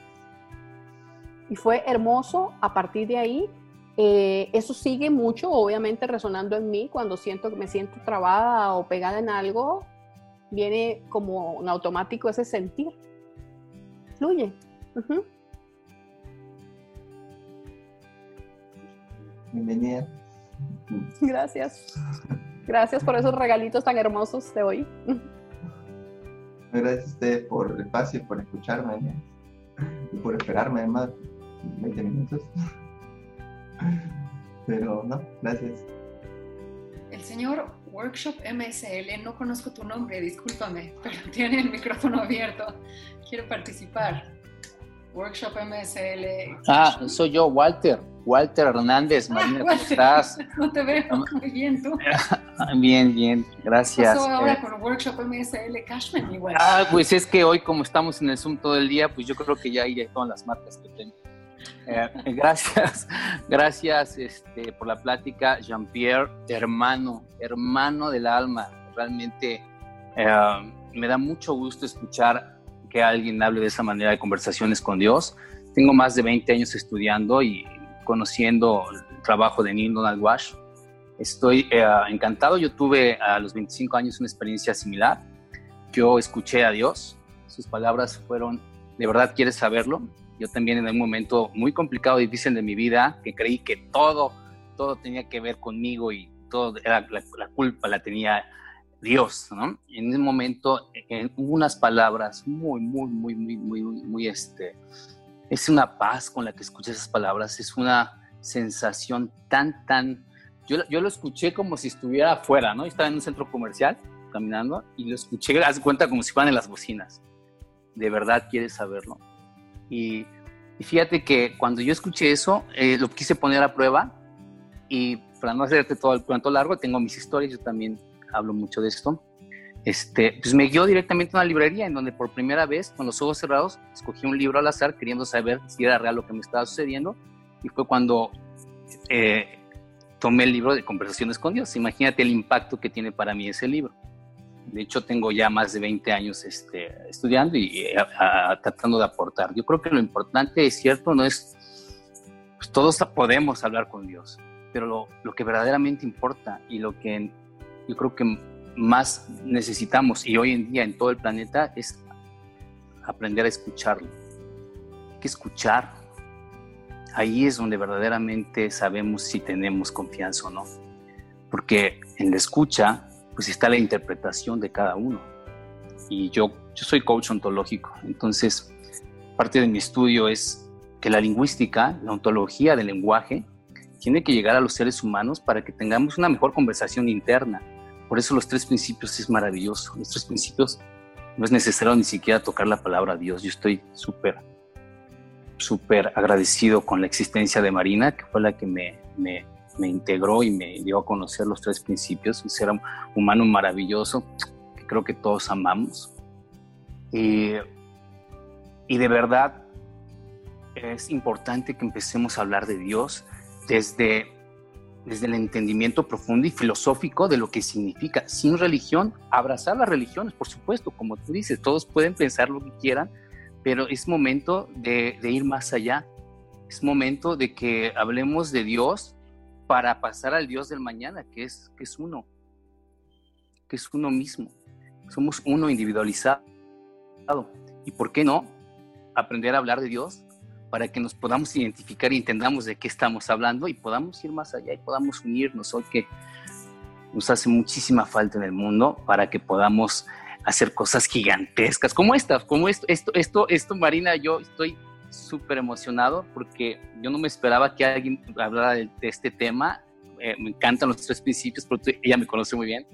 Y fue hermoso a partir de ahí eh, eso sigue mucho, obviamente, resonando en mí cuando siento que me siento trabada o pegada en algo, viene como un automático ese sentir. Fluye. Bienvenida. Gracias. Gracias por esos regalitos tan hermosos de hoy. Gracias a usted por el espacio, por escucharme y por esperarme además 20 minutos. *laughs* Pero no, gracias. El señor Workshop MSL, no conozco tu nombre, discúlpame, *laughs* pero tiene el micrófono abierto. Quiero participar. Workshop MSL. Ah, soy yo, Walter. Walter Hernández, ah, Marina, ¿cómo estás? No te veo muy bien, ¿tú? *laughs* bien, bien, gracias. ¿Qué pasó ahora eh, con Workshop MSL Cashman igual? Ah, pues es que hoy como estamos en el Zoom todo el día, pues yo creo que ya hay todas las marcas que tengo. Eh, gracias, *laughs* gracias este, por la plática, Jean-Pierre, hermano, hermano del alma. Realmente eh, me da mucho gusto escuchar que alguien hable de esa manera de conversaciones con Dios. Tengo más de 20 años estudiando y conociendo el trabajo de Neil Donald Walsh. Estoy eh, encantado. Yo tuve a los 25 años una experiencia similar. Yo escuché a Dios. Sus palabras fueron, ¿de verdad quieres saberlo? Yo también en un momento muy complicado, difícil de mi vida, que creí que todo, todo tenía que ver conmigo y todo era la, culpa la tenía Dios, ¿no? En ese momento, en unas palabras muy, muy, muy, muy, muy, muy, este, es una paz con la que escuché esas palabras, es una sensación tan, tan, yo, yo lo escuché como si estuviera afuera, ¿no? Estaba en un centro comercial caminando y lo escuché, haz cuenta como si fueran en las bocinas. De verdad quieres saberlo. Y, fíjate que cuando yo escuché eso, eh, lo quise poner a prueba y para no hacerte todo el cuento largo, tengo mis historias, yo también hablo mucho de esto. Este, pues me guió directamente a una librería en donde por primera vez, con los ojos cerrados, escogí un libro al azar queriendo saber si era real lo que me estaba sucediendo y fue cuando eh, tomé el libro de Conversaciones con Dios. Imagínate el impacto que tiene para mí ese libro. De hecho, tengo ya más de 20 años este, estudiando y eh, tratando de aportar. Yo creo que lo importante, es cierto, no es, pues todos podemos hablar con Dios, pero lo, lo, que verdaderamente importa y lo que yo creo que más necesitamos y hoy en día en todo el planeta es aprender a escucharlo. Hay que escuchar. Ahí es donde verdaderamente sabemos si tenemos confianza o no. Porque en la escucha pues está la interpretación de cada uno. Y yo, yo soy coach ontológico, entonces parte de mi estudio es que la lingüística, la ontología del lenguaje, tiene que llegar a los seres humanos para que tengamos una mejor conversación interna. Por eso los tres principios es maravilloso. Los tres principios no es necesario ni siquiera tocar la palabra Dios. Yo estoy súper, súper agradecido con la existencia de Marina, que fue la que me, me, me integró y me dio a conocer los tres principios, un ser humano maravilloso que creo que todos amamos. Y, y de verdad es importante que empecemos a hablar de Dios desde, desde el entendimiento profundo y filosófico de lo que significa, sin religión, abrazar las religiones, por supuesto, como tú dices, todos pueden pensar lo que quieran, pero es momento de, ir más allá, es momento de que hablemos de Dios para pasar al Dios del mañana, que es, que es uno, que es uno mismo. Somos uno individualizado. ¿Y por qué no aprender a hablar de Dios para que nos podamos identificar y entendamos de qué estamos hablando y podamos ir más allá y podamos unirnos? Hoy que nos hace muchísima falta en el mundo para que podamos hacer cosas gigantescas como estas, como esto, esto, esto, esto, Marina, yo estoy súper emocionado porque yo no me esperaba que alguien hablara de, este tema. Eh, me encantan los tres principios, porque ella me conoce muy bien.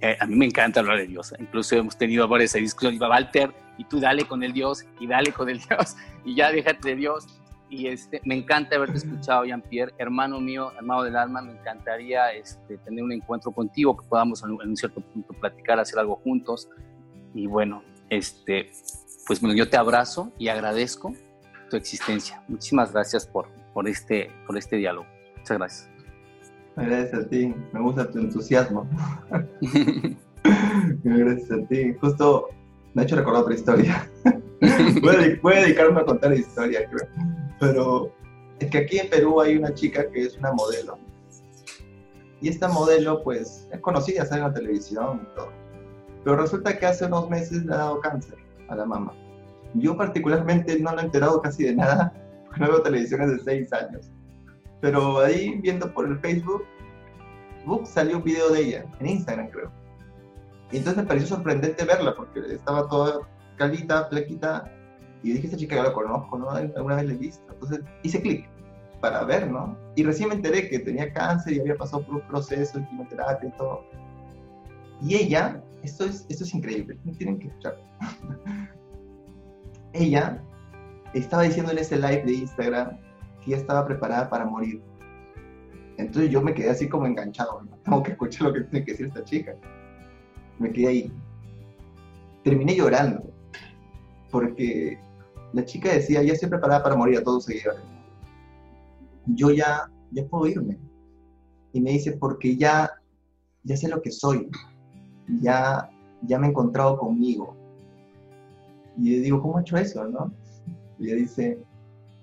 Eh, a mí me encanta hablar de Dios. Incluso hemos tenido varias discusiones. Walter, y tú dale con el Dios, y dale con el *laughs* Dios, y ya déjate de Dios. Y este, me encanta haberte escuchado, Jean-Pierre, hermano mío, hermano del alma. Me encantaría este, tener un encuentro contigo, que podamos en un cierto punto platicar, hacer algo juntos. Y bueno, este, pues bueno, yo te abrazo y agradezco tu existencia. Muchísimas gracias por, por, este, por este diálogo. Muchas gracias. Gracias a ti, me gusta tu entusiasmo. *laughs* *laughs* gracias a ti. Justo me ha hecho recordar otra historia. *laughs* voy, a, dedicarme a contar historia, creo. Pero es que aquí en Perú hay una chica que es una modelo. Y esta modelo, pues, es conocida, sale en la televisión y todo. Pero resulta que hace unos meses le ha dado cáncer a la mamá. Yo particularmente no me he enterado casi de nada, *laughs* porque no veo televisión hace seis años. Pero ahí viendo por el Facebook, book, salió un video de ella, en Instagram creo. Y entonces me pareció sorprendente verla, porque estaba toda calita, flequita, y dije, esta chica ya la conozco, ¿no? Alguna vez la he visto. Entonces hice clic para ver, ¿no? Y recién me enteré que tenía cáncer y había pasado por un proceso de quimioterapia y todo. Y ella, esto es, esto es increíble, tienen que escuchar. *laughs* ella estaba diciendo en ese live de Instagram que ya estaba preparada para morir. Entonces yo me quedé así como enganchado, ¿no? tengo que escuchar lo que tiene que decir esta chica. Me quedé ahí. Terminé llorando, porque la chica decía, ya estoy preparada para morir a todos seguidores. Yo ya, ya puedo irme. Y me dice, porque ya, ya sé lo que soy, ya, ya me he encontrado conmigo. Y yo digo, ¿cómo ha hecho eso, no? Y ella dice,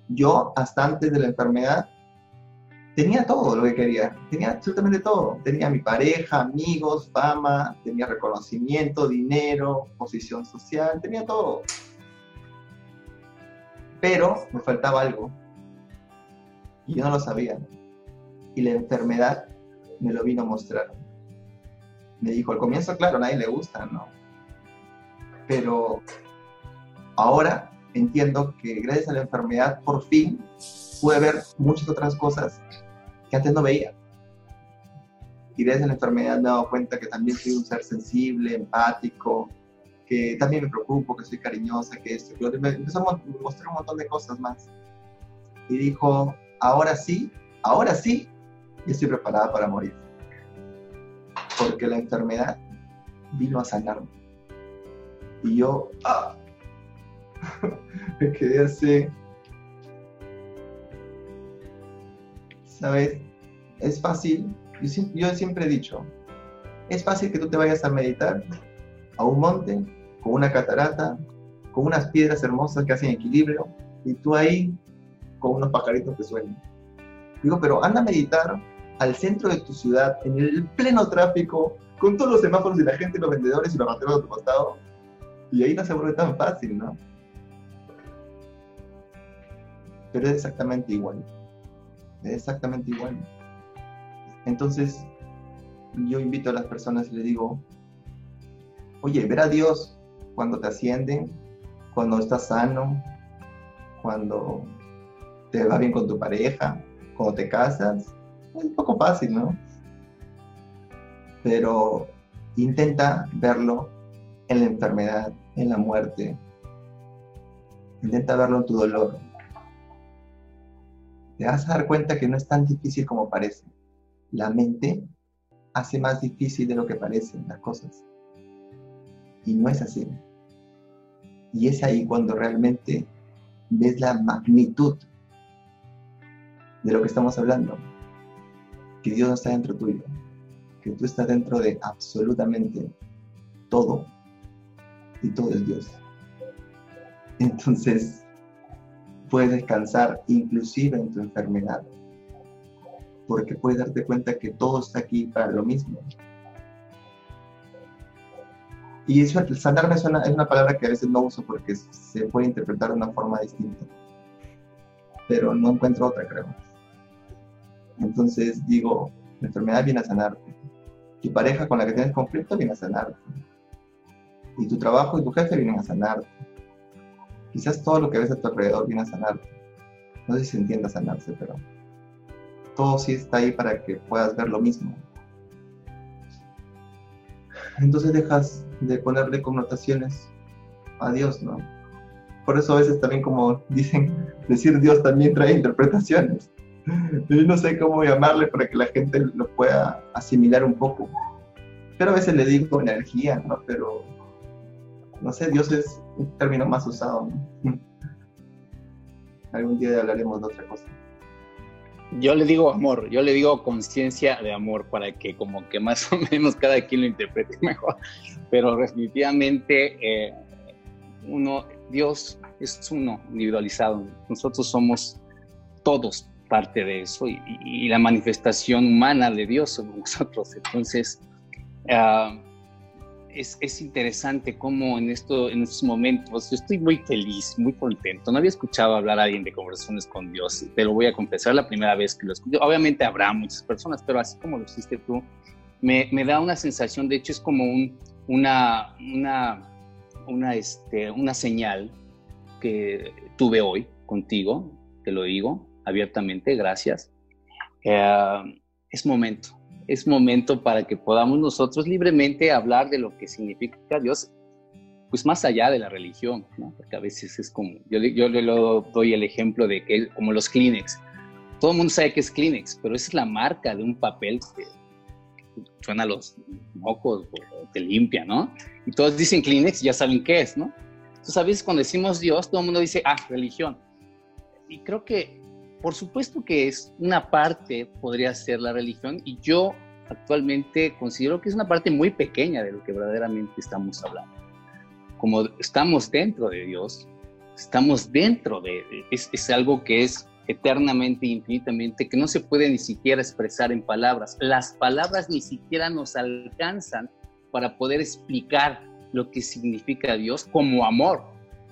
yo hasta antes de la enfermedad tenía todo lo que quería, tenía absolutamente todo. Tenía mi pareja, amigos, fama, tenía reconocimiento, dinero, posición social, tenía todo. Pero me faltaba algo. Y yo no lo sabía. Y la enfermedad me lo vino a mostrar. Me dijo, al comienzo, claro, a nadie le gusta, ¿no? Pero ahora entiendo que gracias a la enfermedad por fin pude ver muchas otras cosas que antes no veía. Y a la enfermedad me he dado cuenta que también soy un ser sensible, empático, que también me preocupo, que soy cariñosa, que esto, que me empezó a mostrar un montón de cosas más. Y dijo, ahora sí, ahora sí, estoy preparada para morir. Porque la enfermedad vino a sanarme. Y yo, ah, *laughs* me quedé así. ¿Sabes? Es fácil, yo siempre, he dicho, es fácil que tú te vayas a meditar a un monte con una catarata, con unas piedras hermosas que hacen equilibrio, y tú ahí con unos pajaritos que suenan. Digo, pero anda a meditar al centro de tu ciudad, en el pleno tráfico, con todos los semáforos y la gente, los vendedores y los rateros de tu costado, y ahí no se vuelve tan fácil, ¿no? pero es exactamente igual. Exactamente igual. Entonces, yo invito a las personas y les digo, oye, ver a Dios cuando te ascienden, cuando estás sano, cuando te va bien con tu pareja, cuando te casas, es un poco fácil, ¿no? Pero intenta verlo en la enfermedad, en la muerte. Intenta verlo en tu dolor, te vas a dar cuenta que no es tan difícil como parece. La mente hace más difícil de lo que parecen las cosas. Y no es así. Y es ahí cuando realmente ves la magnitud de lo que estamos hablando. Que Dios no está dentro tuyo. Que tú estás dentro de absolutamente todo. Y todo es Dios. Entonces, puedes descansar inclusive en tu enfermedad, porque puedes darte cuenta que todo está aquí para lo mismo. Y eso, sanarme es una, es una palabra que a veces no uso porque se puede interpretar de una forma distinta, pero no encuentro otra, creo. Entonces digo, la enfermedad viene a sanarte, Tu pareja con la que tienes conflicto viene a sanarte. Y tu trabajo y tu jefe vienen a sanarte. Quizás todo lo que ves a tu alrededor viene a sanarte. No sé si se entienda sanarse, pero todo sí está ahí para que puedas ver lo mismo. Entonces dejas de ponerle connotaciones a Dios, ¿no? Por eso a veces también como dicen, *laughs* decir Dios también trae interpretaciones. *laughs* Yo no sé cómo llamarle para que la gente lo pueda asimilar un poco. Pero a veces le digo energía, ¿no? Pero, no sé, Dios es un término más usado, ¿no? Algún día hablaremos de otra cosa. Yo le digo amor, yo le digo conciencia de amor para que como que más o menos cada quien lo interprete *laughs* mejor. Pero definitivamente eh, uno, Dios es uno individualizado. Nosotros somos todos parte de eso y, la manifestación humana de Dios somos *laughs* nosotros. Entonces, uh, es, interesante cómo en, esto, en estos momentos yo estoy muy feliz, muy contento. No había escuchado hablar a alguien de conversaciones con Dios, te lo voy a confesar la primera vez que lo escucho. Obviamente habrá muchas personas, pero así como lo hiciste tú, me, me da una sensación, de hecho es como un, una, una, una, este, una señal que tuve hoy contigo, te lo digo abiertamente, gracias. Eh, es momento, es momento para que podamos nosotros libremente hablar de lo que significa Dios, pues más allá de la religión, ¿no? Porque a veces es como, yo, yo le doy el ejemplo de que como los Kleenex, todo el mundo sabe que es Kleenex, pero esa es la marca de un papel que suena a los mocos te limpia, ¿no? Y todos dicen Kleenex ya saben qué es, ¿no? Entonces a veces cuando decimos Dios, todo el mundo dice, ah, religión. Y creo que por supuesto que es una parte, podría ser la religión, y yo actualmente considero que es una parte muy pequeña de lo que verdaderamente estamos hablando. Como estamos dentro de Dios, estamos dentro de, es, es algo que es eternamente, infinitamente, que no se puede ni siquiera expresar en palabras. Las palabras ni siquiera nos alcanzan para poder explicar lo que significa Dios como amor,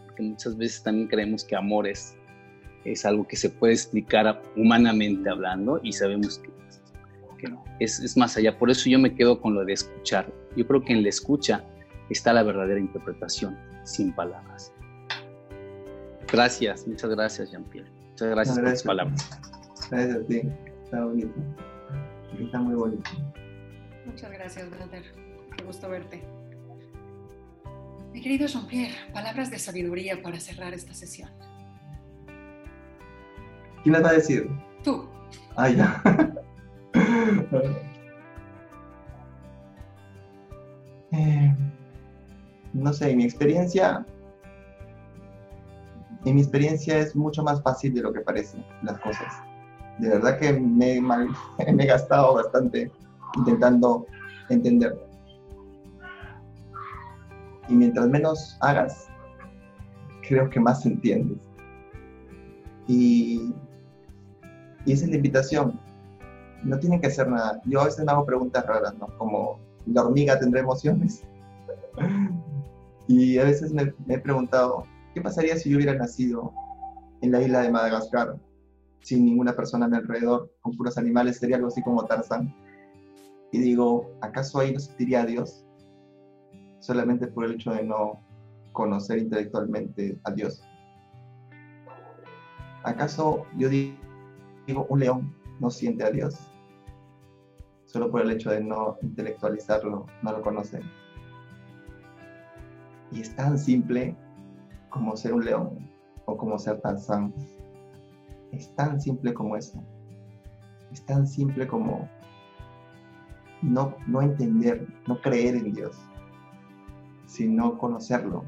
porque muchas veces también creemos que amor es es algo que se puede explicar humanamente hablando y sabemos que, no, es, es, más allá. Por eso yo me quedo con lo de escuchar. Yo creo que en la escucha está la verdadera interpretación, sin palabras. Gracias, muchas gracias, Jean-Pierre. Muchas gracias, por las palabras. Gracias a ti, está bonito. Está muy bonito. Muchas gracias, brother. Qué gusto verte. Mi querido Jean-Pierre, palabras de sabiduría para cerrar esta sesión. ¿Quién va a decir? Tú. Ah, ya. *laughs* Eh, no sé, en mi experiencia, en mi experiencia es mucho más fácil de lo que parecen las cosas. De verdad que me, *laughs* me he gastado bastante intentando entender. Y mientras menos hagas, creo que más entiendes. Y y esa es la invitación. No tienen que hacer nada. Yo a veces me hago preguntas raras, ¿no? Como, ¿la hormiga tendrá emociones? *laughs* y a veces me, he preguntado, ¿qué pasaría si yo hubiera nacido en la isla de Madagascar sin ninguna persona alrededor, con puros animales? Sería algo así como Tarzán. Y digo, ¿acaso ahí no sentiría Dios? Solamente por el hecho de no conocer intelectualmente a Dios. ¿Acaso yo un león no siente a Dios. Solo por el hecho de no intelectualizarlo, no lo conoce. Y es tan simple como ser un león o como ser Tarzán. Es tan simple como eso. Es tan simple como no, no entender, no creer en Dios, sino conocerlo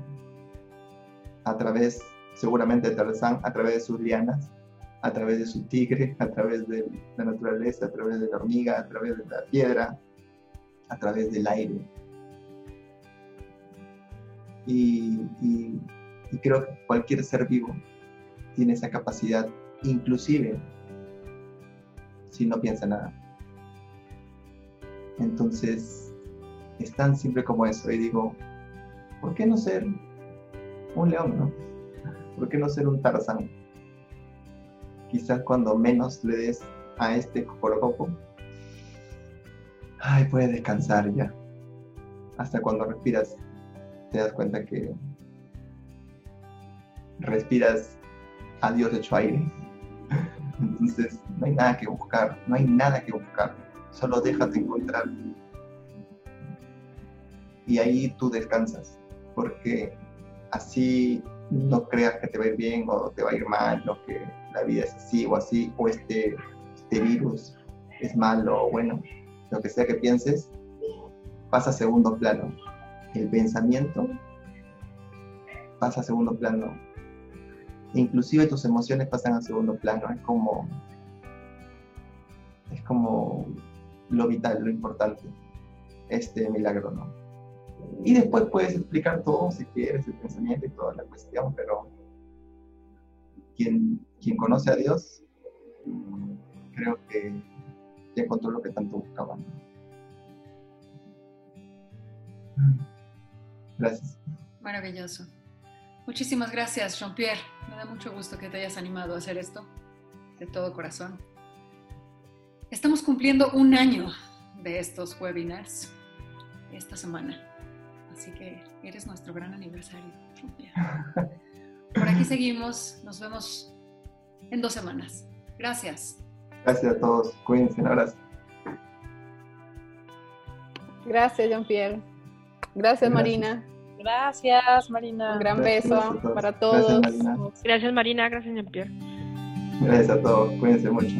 a través, seguramente Tarzán, a través de sus lianas, a través de su tigre, a través de la naturaleza, a través de la hormiga, a través de la piedra, a través del aire. Y, creo que cualquier ser vivo tiene esa capacidad, inclusive si no piensa nada. Entonces, es tan simple como eso. Y digo, ¿por qué no ser un león, no? ¿Por qué no ser un Tarzán? Quizás cuando menos le des a este corocopo, ay, puedes descansar ya. Hasta cuando respiras, te das cuenta que respiras a Dios hecho aire. *laughs* Entonces, no hay nada que buscar, no hay nada que buscar, solo déjate encontrar. Y ahí tú descansas, porque así no creas que te va a ir bien o te va a ir mal, o que la vida es así o así, o este, este virus es malo o bueno, lo que sea que pienses, pasa a segundo plano. El pensamiento pasa a segundo plano. inclusive tus emociones pasan a segundo plano. Es como, es como lo vital, lo importante, este milagro, ¿no? Y después puedes explicar todo si quieres, el pensamiento y toda la cuestión, pero quien, quien conoce a Dios, creo que ya encontró lo que tanto buscaban. Gracias. Maravilloso. Muchísimas gracias, Jean-Pierre. Me da mucho gusto que te hayas animado a hacer esto de todo corazón. Estamos cumpliendo un año de estos webinars esta semana. Así que eres nuestro gran aniversario. Por aquí seguimos. Nos vemos en dos semanas. Gracias. Gracias a todos. Cuídense. Un abrazo. Gracias, Jean-Pierre. Gracias, Marina. Gracias, Marina. Un gran beso para todos. Gracias, Marina. Gracias, Marina. Gracias, Jean-Pierre. Gracias a todos. Cuídense mucho.